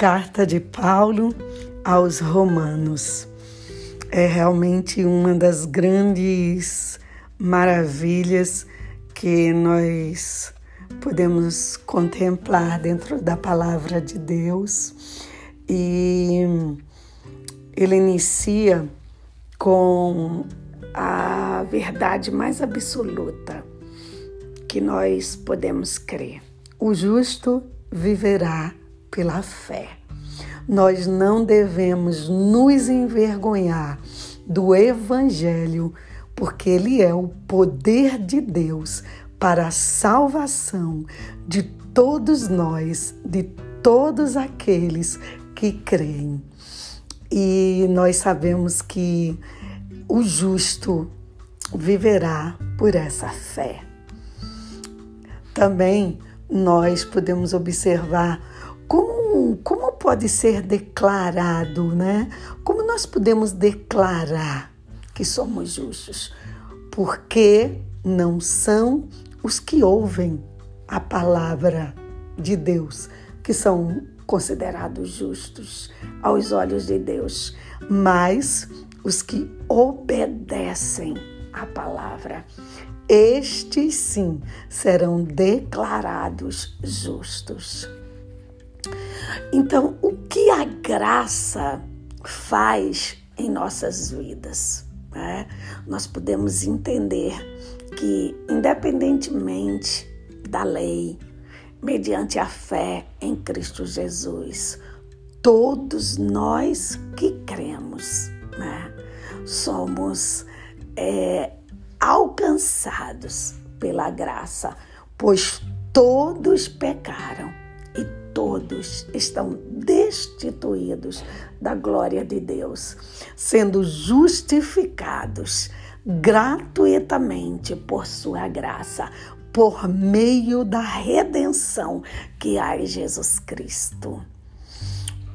Carta de Paulo aos Romanos. É realmente uma das grandes maravilhas que nós podemos contemplar dentro da palavra de Deus. E ele inicia com a verdade mais absoluta que nós podemos crer. O justo viverá pela fé. Nós não devemos nos envergonhar do Evangelho, porque ele é o poder de Deus para a salvação de todos nós, de todos aqueles que creem. E nós sabemos que o justo viverá por essa fé. Também nós podemos observar como, como pode ser declarado, né? Como nós podemos declarar que somos justos? Porque não são os que ouvem a palavra de Deus que são considerados justos aos olhos de Deus, mas os que obedecem a palavra. Estes sim serão declarados justos. Então, o que a graça faz em nossas vidas? Né? Nós podemos entender que, independentemente da lei, mediante a fé em Cristo Jesus, todos nós que cremos, né? somos é, alcançados pela graça, pois todos pecaram todos estão destituídos da glória de Deus, sendo justificados gratuitamente por sua graça, por meio da redenção que há em Jesus Cristo.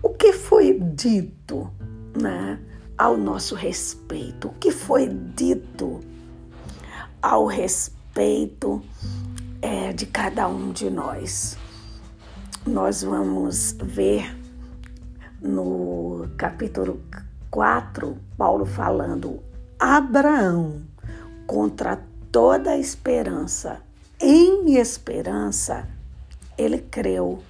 O que foi dito né, ao nosso respeito? O que foi dito ao respeito é, de cada um de nós? Nós vamos ver no capítulo 4, Paulo falando: Abraão, contra toda esperança, em esperança, ele creu,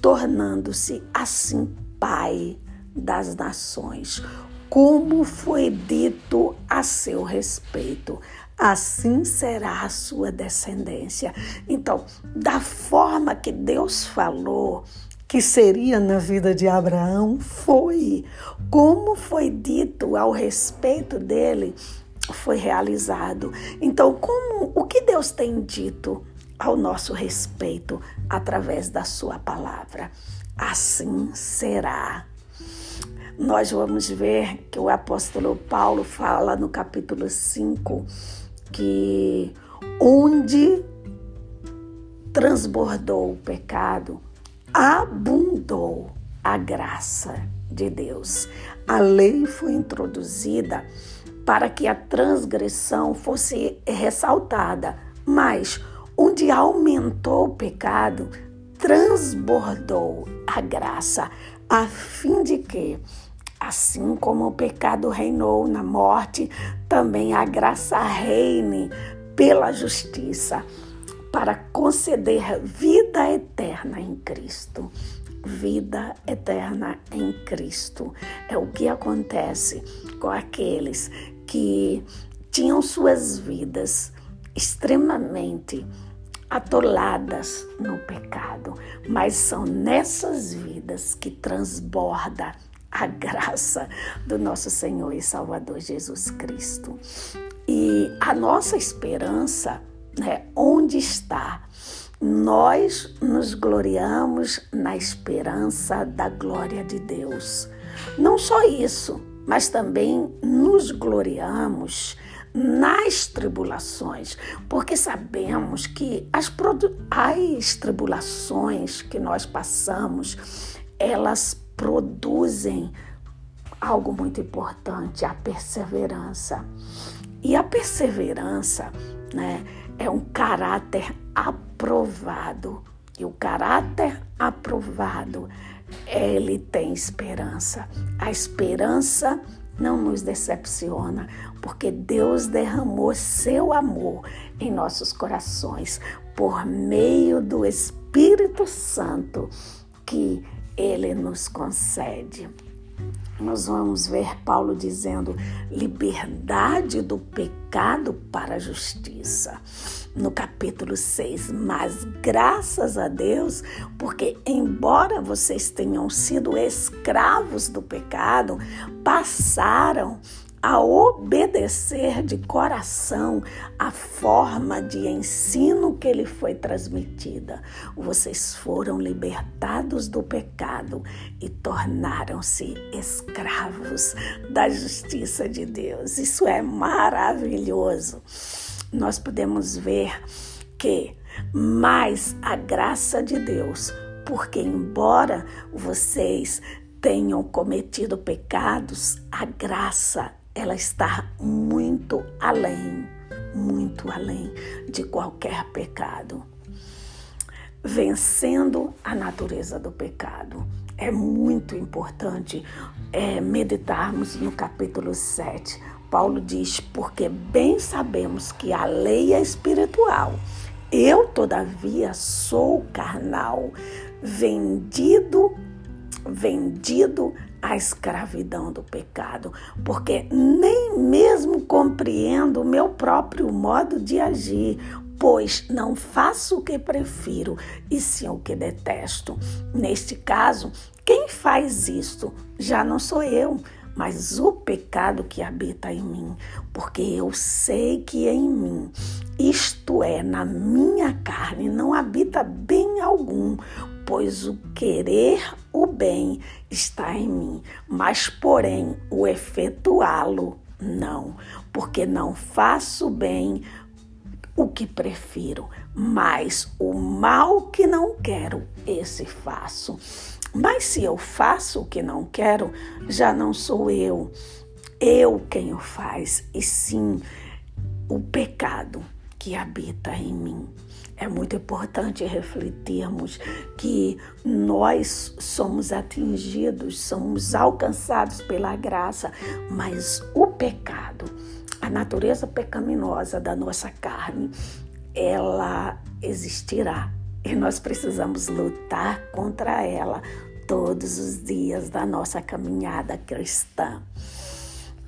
tornando-se assim pai das nações, como foi dito a seu respeito. Assim será a sua descendência. Então, da forma que Deus falou, que seria na vida de Abraão, foi. Como foi dito ao respeito dele, foi realizado. Então, como o que Deus tem dito ao nosso respeito através da sua palavra? Assim será. Nós vamos ver que o apóstolo Paulo fala no capítulo 5 que onde transbordou o pecado, abundou a graça de Deus. A lei foi introduzida para que a transgressão fosse ressaltada, mas onde aumentou o pecado, transbordou a graça, a fim de que, assim como o pecado reinou na morte, também a graça reine pela justiça, para conceder vida eterna em Cristo vida eterna em Cristo. É o que acontece com aqueles que tinham suas vidas extremamente atoladas no pecado, mas são nessas vidas que transborda a graça do nosso Senhor e Salvador Jesus Cristo. E a nossa esperança, né, onde está? Nós nos gloriamos na esperança da glória de Deus. Não só isso, mas também nos gloriamos nas tribulações, porque sabemos que as, as tribulações que nós passamos, elas produzem algo muito importante, a perseverança. E a perseverança, né, é um caráter aprovado E o caráter aprovado, ele tem esperança. A esperança não nos decepciona, porque Deus derramou seu amor em nossos corações por meio do Espírito Santo que ele nos concede. Nós vamos ver Paulo dizendo liberdade do pecado para a justiça. No capítulo 6, mas graças a Deus, porque embora vocês tenham sido escravos do pecado, passaram a obedecer de coração a forma de ensino que lhe foi transmitida. Vocês foram libertados do pecado e tornaram-se escravos da justiça de Deus. Isso é maravilhoso. Nós podemos ver que mais a graça de Deus, porque embora vocês tenham cometido pecados, a graça ela está muito além, muito além de qualquer pecado. Vencendo a natureza do pecado. É muito importante é, meditarmos no capítulo 7. Paulo diz: Porque bem sabemos que a lei é espiritual. Eu, todavia, sou carnal, vendido, vendido a escravidão do pecado, porque nem mesmo compreendo o meu próprio modo de agir, pois não faço o que prefiro, e sim o que detesto. Neste caso, quem faz isto já não sou eu, mas o pecado que habita em mim, porque eu sei que em mim, isto é, na minha carne, não habita bem algum, pois o querer o bem está em mim, mas porém o efetuá-lo não, porque não faço bem o que prefiro, mas o mal que não quero, esse faço. Mas se eu faço o que não quero, já não sou eu, eu quem o faz, e sim o pecado que habita em mim. É muito importante refletirmos que nós somos atingidos, somos alcançados pela graça, mas o pecado, a natureza pecaminosa da nossa carne, ela existirá e nós precisamos lutar contra ela todos os dias da nossa caminhada cristã.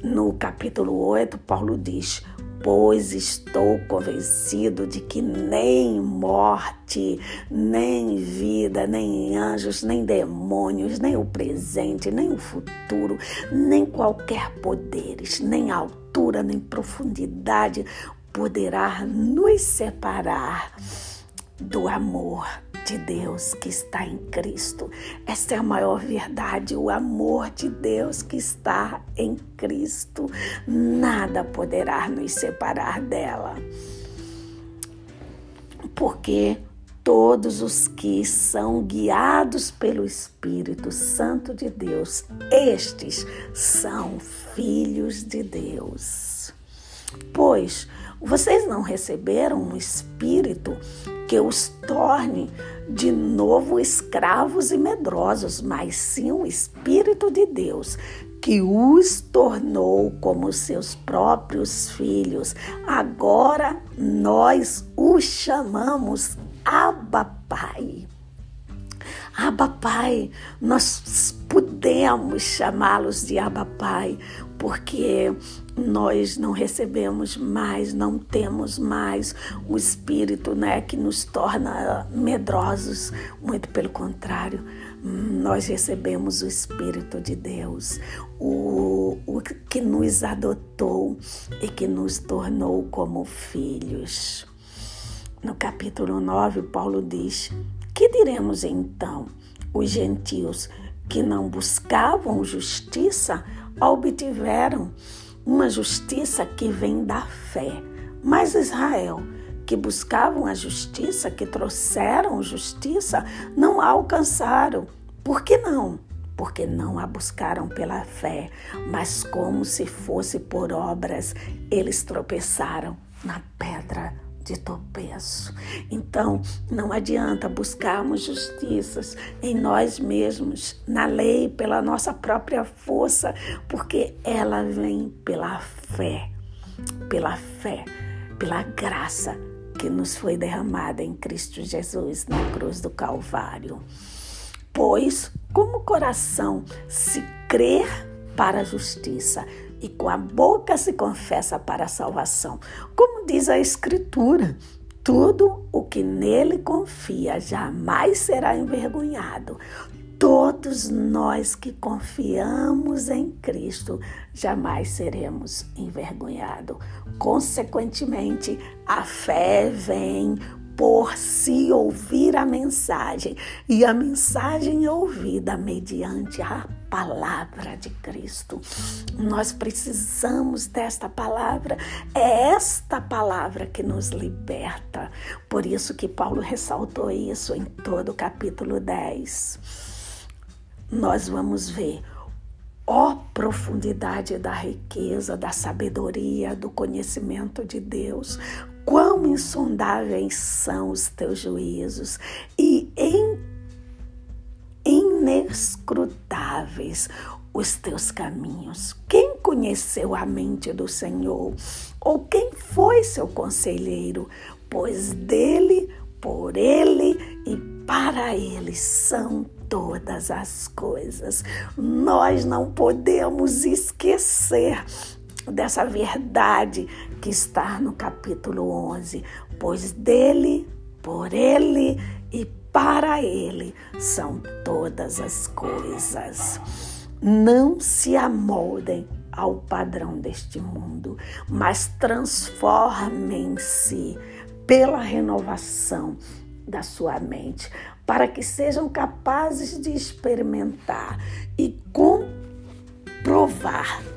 No capítulo 8, Paulo diz: pois estou convencido de que nem morte, nem vida, nem anjos, nem demônios, nem o presente, nem o futuro, nem qualquer poderes, nem altura, nem profundidade poderá nos separar do amor de Deus que está em Cristo. Esta é a maior verdade, o amor de Deus que está em Cristo. Nada poderá nos separar dela. Porque todos os que são guiados pelo Espírito Santo de Deus, estes são filhos de Deus. Pois vocês não receberam um espírito que os torne de novo escravos e medrosos, mas sim o Espírito de Deus que os tornou como seus próprios filhos. Agora nós os chamamos Abba Pai. Abba Pai, nós podemos chamá-los de Abba Pai, porque nós não recebemos mais, não temos mais o espírito né, que nos torna medrosos, muito pelo contrário, nós recebemos o Espírito de Deus, o, o que nos adotou e que nos tornou como filhos. No capítulo 9, Paulo diz: Que diremos então? Os gentios que não buscavam justiça obtiveram uma justiça que vem da fé. Mas Israel, que buscavam a justiça, que trouxeram justiça, não a alcançaram. Por que não? Porque não a buscaram pela fé, mas como se fosse por obras, eles tropeçaram na pedra de tropeço. Então, não adianta buscarmos justiças em nós mesmos, na lei, pela nossa própria força, porque ela vem pela fé, pela fé, pela graça que nos foi derramada em Cristo Jesus na cruz do Calvário. Pois, como o coração se crer para a justiça e com a boca se confessa para a salvação. Como diz a Escritura, tudo o que nele confia jamais será envergonhado. Todos nós que confiamos em Cristo jamais seremos envergonhados. Consequentemente, a fé vem por se ouvir a mensagem, e a mensagem é ouvida mediante a palavra de Cristo. Nós precisamos desta palavra, é esta palavra que nos liberta. Por isso que Paulo ressaltou isso em todo o capítulo 10. Nós vamos ver Ó profundidade da riqueza, da sabedoria, do conhecimento de Deus, quão insondáveis são os teus juízos e inescrutáveis os teus caminhos. Quem conheceu a mente do Senhor? Ou quem foi seu conselheiro? Pois dele, por ele e para ele são todas as coisas. Nós não podemos esquecer dessa verdade que está no capítulo 11, pois dele, por ele e para ele são todas as coisas. Não se amoldem ao padrão deste mundo, mas transformem-se pela renovação da sua mente, para que sejam capazes de experimentar e comprovar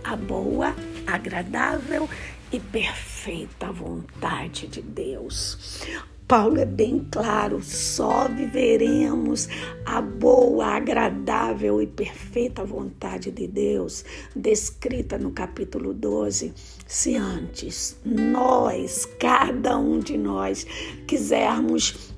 a boa, agradável e perfeita vontade de Deus. Paulo é bem claro: só viveremos a boa, agradável e perfeita vontade de Deus, descrita no capítulo 12, se antes nós, cada um de nós, quisermos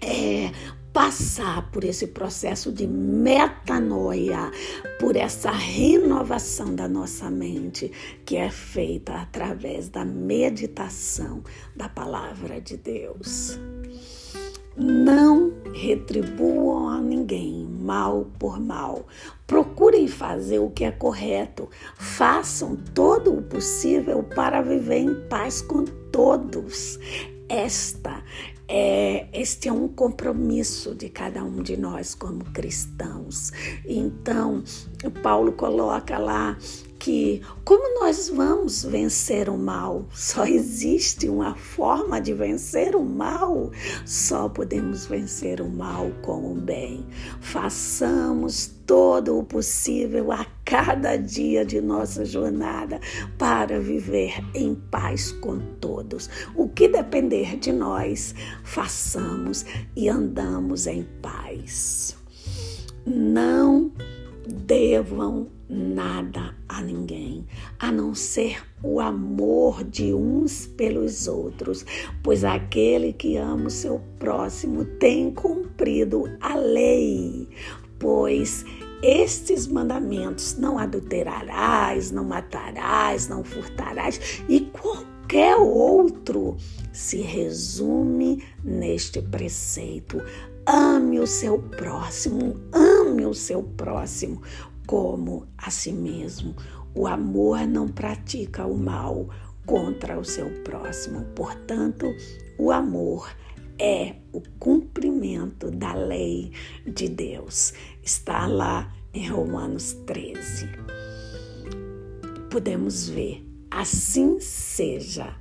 é, passar por esse processo de metanoia, por essa renovação da nossa mente, que é feita através da meditação da palavra de Deus. Não retribuam a ninguém mal por mal. Procurem fazer o que é correto. Façam todo o possível para viver em paz com todos. Esta é, este é um compromisso de cada um de nós como cristãos. Então, Paulo coloca lá que como nós vamos vencer o mal? Só existe uma forma de vencer o mal. Só podemos vencer o mal com o bem. Façamos todo o possível a cada dia de nossa jornada para viver em paz com todos. O que depender de nós, façamos e andamos em paz. Não devam nada a ninguém, a não ser o amor de uns pelos outros, pois aquele que ama o seu próximo tem cumprido a lei, pois estes mandamentos não adulterarás, não matarás, não furtarás e qualquer outro se resume neste preceito. Ame o seu próximo, ame o seu próximo como a si mesmo. O amor não pratica o mal contra o seu próximo. Portanto, o amor é o cumprimento da lei de Deus. Está lá em Romanos 13. Podemos ver, assim seja.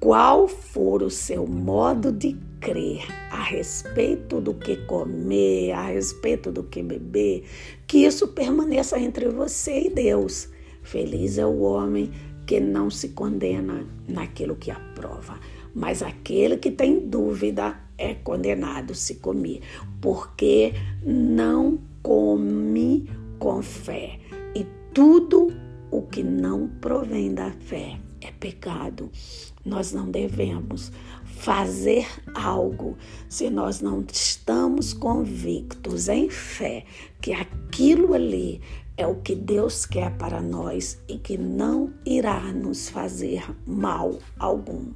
Qual for o seu modo de crer a respeito do que comer, a respeito do que beber, que isso permaneça entre você e Deus. Feliz é o homem que não se condena naquilo que aprova, mas aquele que tem dúvida é condenado se comer, porque não come com fé. E tudo o que não provém da fé é pecado. Nós não devemos fazer algo se nós não estamos convictos em fé que aquilo ali é o que Deus quer para nós e que não irá nos fazer mal algum.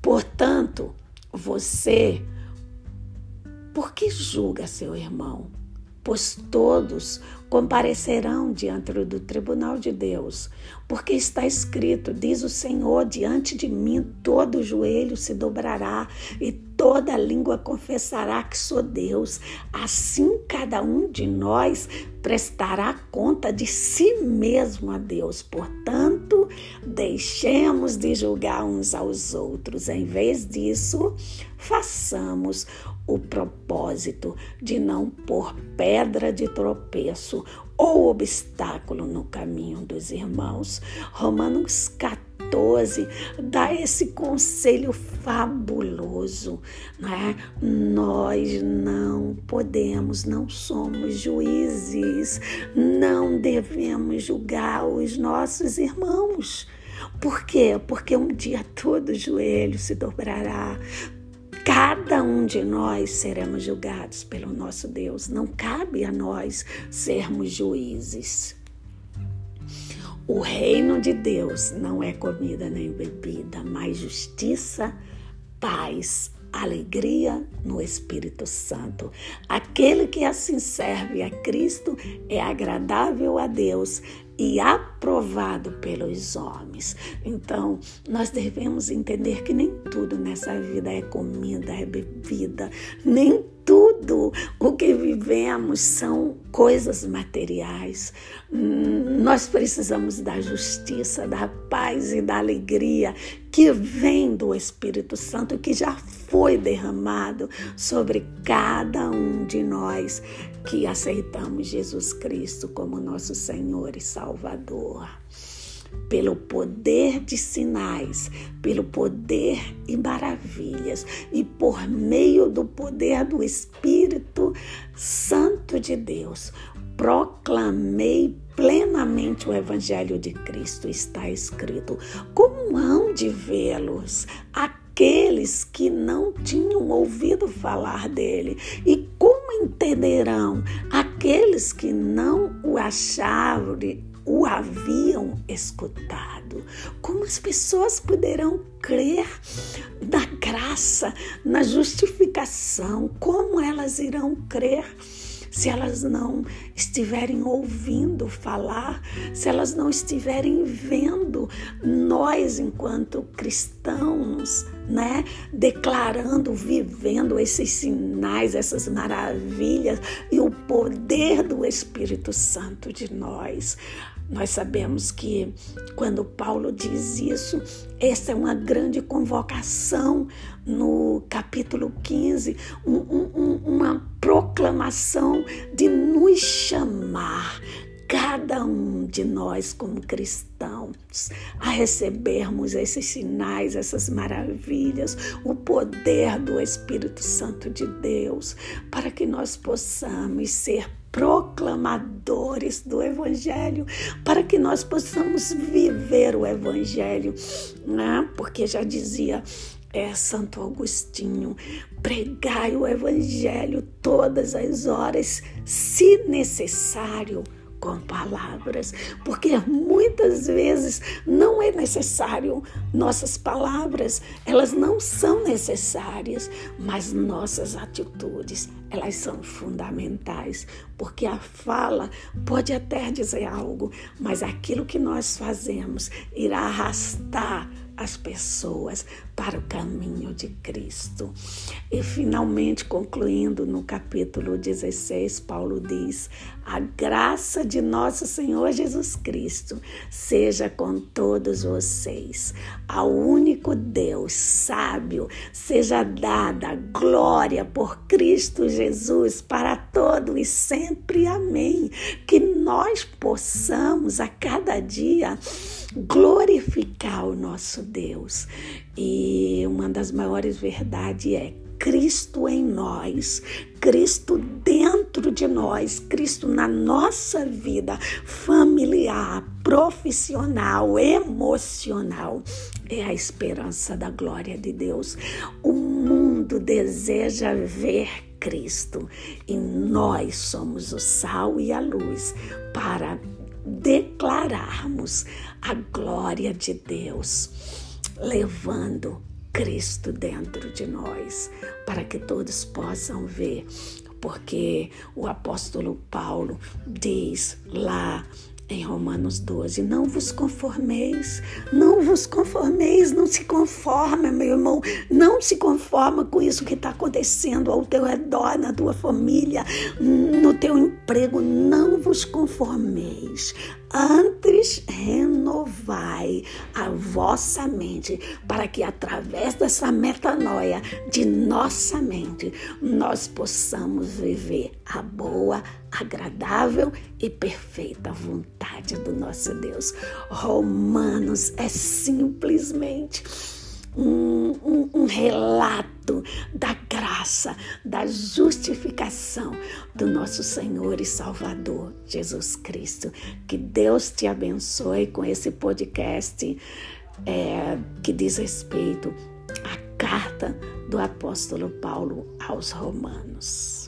Portanto, você, por que julga seu irmão? Pois todos comparecerão diante do tribunal de Deus, porque está escrito: diz o Senhor, diante de mim todo joelho se dobrará e toda língua confessará que sou Deus. Assim cada um de nós prestará conta de si mesmo a Deus. Portanto, deixemos de julgar uns aos outros. Em vez disso, façamos o propósito de não pôr pedra de tropeço ou obstáculo no caminho dos irmãos. Romanos 14 dá esse conselho fabuloso, né? Nós não podemos, não somos juízes, não devemos julgar os nossos irmãos. Por quê? Porque um dia todo joelho se dobrará, Cada um de nós seremos julgados pelo nosso Deus. Não cabe a nós sermos juízes. O reino de Deus não é comida nem bebida, mas justiça, paz, alegria no Espírito Santo. Aquele que assim serve a Cristo é agradável a Deus e aprovado pelos homens. Então, nós devemos entender que nem tudo nessa vida é comida, é bebida, nem tudo o que vivemos são coisas materiais. Nós precisamos da justiça, da paz e da alegria que vem do Espírito Santo, que já foi derramado sobre cada um de nós que aceitamos Jesus Cristo como nosso Senhor e Salvador pelo poder de sinais, pelo poder e maravilhas e por meio do poder do Espírito Santo de Deus. Proclamei plenamente o Evangelho de Cristo, está escrito. Como hão de vê-los aqueles que não tinham ouvido falar dele? E como entenderão aqueles que não o acharam o haviam escutado. Como as pessoas poderão crer na graça, na justificação? Como elas irão crer? se elas não estiverem ouvindo falar, se elas não estiverem vendo nós enquanto cristãos, né, declarando, vivendo esses sinais, essas maravilhas e o poder do Espírito Santo de nós. Nós sabemos que quando Paulo diz isso, essa é uma grande convocação no capítulo 15, um, um, uma proclamação de nos chamar, cada um de nós como cristãos, a recebermos esses sinais, essas maravilhas, o poder do Espírito Santo de Deus, para que nós possamos ser proclamadores do Evangelho, para que nós possamos viver o Evangelho, né? porque já dizia é, Santo Agostinho, pregai o Evangelho todas as horas, se necessário com palavras, porque muitas vezes não é necessário nossas palavras, elas não são necessárias, mas nossas atitudes, elas são fundamentais, porque a fala pode até dizer algo, mas aquilo que nós fazemos irá arrastar as pessoas para o caminho de Cristo. E finalmente, concluindo no capítulo 16, Paulo diz: A graça de nosso Senhor Jesus Cristo seja com todos vocês. Ao único Deus sábio seja dada glória por Cristo Jesus para todo e sempre. Amém. Que nós possamos a cada dia glorificar o nosso Deus. E uma das maiores verdades é Cristo em nós, Cristo dentro de nós, Cristo na nossa vida familiar, profissional, emocional, é a esperança da glória de Deus. O mundo deseja ver Cristo e nós somos o sal e a luz para declararmos a glória de Deus, levando Cristo dentro de nós, para que todos possam ver, porque o apóstolo Paulo diz lá em Romanos 12, não vos conformeis, não vos conformeis, não se conforma, meu irmão, não se conforma com isso que está acontecendo ao teu redor, na tua família, no teu emprego, não vos conformeis, Antes, renovai a vossa mente, para que através dessa metanoia de nossa mente, nós possamos viver a boa, agradável e perfeita vontade do nosso Deus. Romanos é simplesmente um, um, um, relato da graça, da justificação do nosso Senhor e Salvador Jesus Cristo. Que Deus te abençoe com esse podcast é, que diz respeito à carta do apóstolo Paulo aos Romanos.